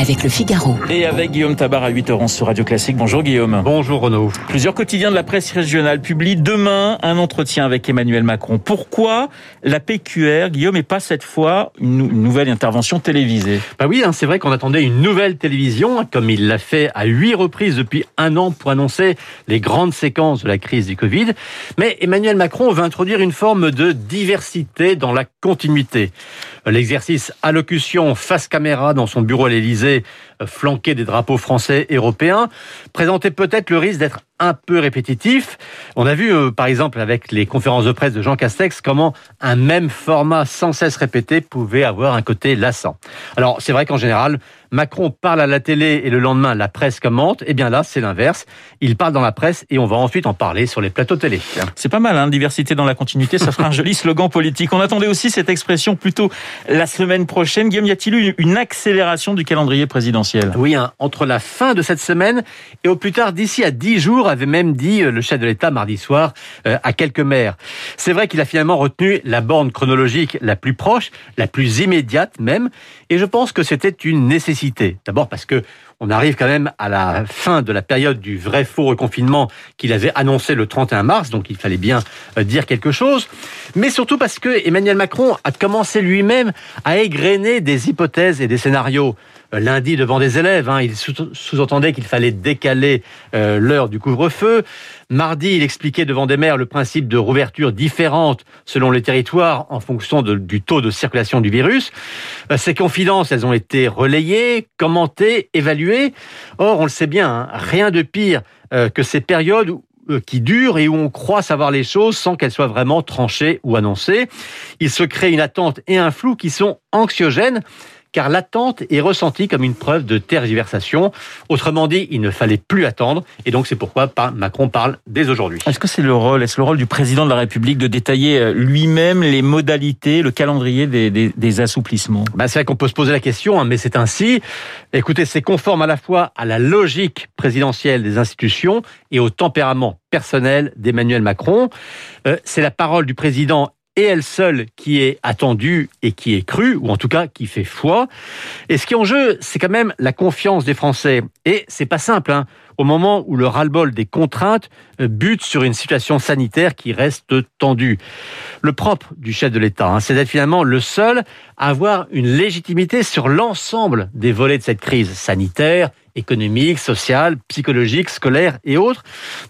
avec le Figaro. Et avec Guillaume Tabar à 8h11 sur Radio Classique. Bonjour Guillaume. Bonjour Renaud. Plusieurs quotidiens de la presse régionale publient demain un entretien avec Emmanuel Macron. Pourquoi la PQR, Guillaume, et pas cette fois une, nouvelle intervention télévisée? Bah oui, hein, c'est vrai qu'on attendait une nouvelle télévision, comme il l'a fait à huit reprises depuis un an pour annoncer les grandes séquences de la crise du Covid. Mais Emmanuel Macron veut introduire une forme de diversité dans la continuité. L'exercice allocution face caméra dans son bureau à l'Élysée, mobilisés flanqué des drapeaux français et européens, présentait peut-être le risque d'être un peu répétitif. On a vu, euh, par exemple, avec les conférences de presse de Jean Castex, comment un même format sans cesse répété pouvait avoir un côté lassant. Alors, c'est vrai qu'en général, Macron parle à la télé et le lendemain, la presse commente. Eh bien là, c'est l'inverse. Il parle dans la presse et on va ensuite en parler sur les plateaux télé. C'est pas mal, hein, diversité dans la continuité. Ça fera un joli slogan politique. On attendait aussi cette expression plutôt la semaine prochaine. Guillaume, y a-t-il eu une accélération du calendrier présidentiel? Oui, hein, entre la fin de cette semaine et au plus tard d'ici à dix jours, avait même dit euh, le chef de l'État mardi soir euh, à quelques maires. C'est vrai qu'il a finalement retenu la borne chronologique la plus proche, la plus immédiate même, et je pense que c'était une nécessité. D'abord parce que on arrive quand même à la fin de la période du vrai faux reconfinement qu'il avait annoncé le 31 mars, donc il fallait bien euh, dire quelque chose. Mais surtout parce que Emmanuel Macron a commencé lui-même à égrener des hypothèses et des scénarios. Euh, lundi, devant des élèves, hein, il sous-entendait qu'il fallait décaler euh, l'heure du couvre-feu. Mardi, il expliquait devant des maires le principe de rouverture différente selon les territoires en fonction du taux de circulation du virus. Ces confidences, elles ont été relayées, commentées, évaluées Or, on le sait bien, hein, rien de pire euh, que ces périodes euh, qui durent et où on croit savoir les choses sans qu'elles soient vraiment tranchées ou annoncées. Il se crée une attente et un flou qui sont anxiogènes car l'attente est ressentie comme une preuve de tergiversation. Autrement dit, il ne fallait plus attendre, et donc c'est pourquoi Macron parle dès aujourd'hui. Est-ce que c'est le rôle, est-ce le rôle du président de la République de détailler euh, lui-même les modalités, le calendrier des, assouplissements? Bah, C'est vrai qu'on peut se poser la question, hein, mais c'est ainsi. Écoutez, c'est conforme à la fois à la logique présidentielle des institutions et au tempérament personnel d'Emmanuel Macron. Euh, c'est la parole du président et elle seule qui est attendue et qui est crue, ou en tout cas qui fait foi. Et ce qui est en jeu, c'est quand même la confiance des Français. Et c'est pas simple, hein. au moment où le ras-le-bol des contraintes euh, bute sur une situation sanitaire qui reste tendue. Le propre du chef de l'État, hein, c'est d'être finalement le seul à avoir une légitimité sur l'ensemble des volets de cette crise sanitaire, économique, sociale, psychologique, scolaire et autres.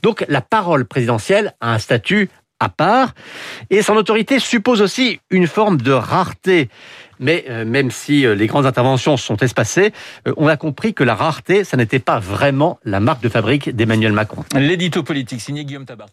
Donc la parole présidentielle a un statut à part. Et son autorité suppose aussi une forme de rareté. Mais euh, même si euh, les grandes interventions sont espacées, euh, on a compris que la rareté, ça n'était pas vraiment la marque de fabrique d'Emmanuel Macron. L'édito politique signé Guillaume Tabar.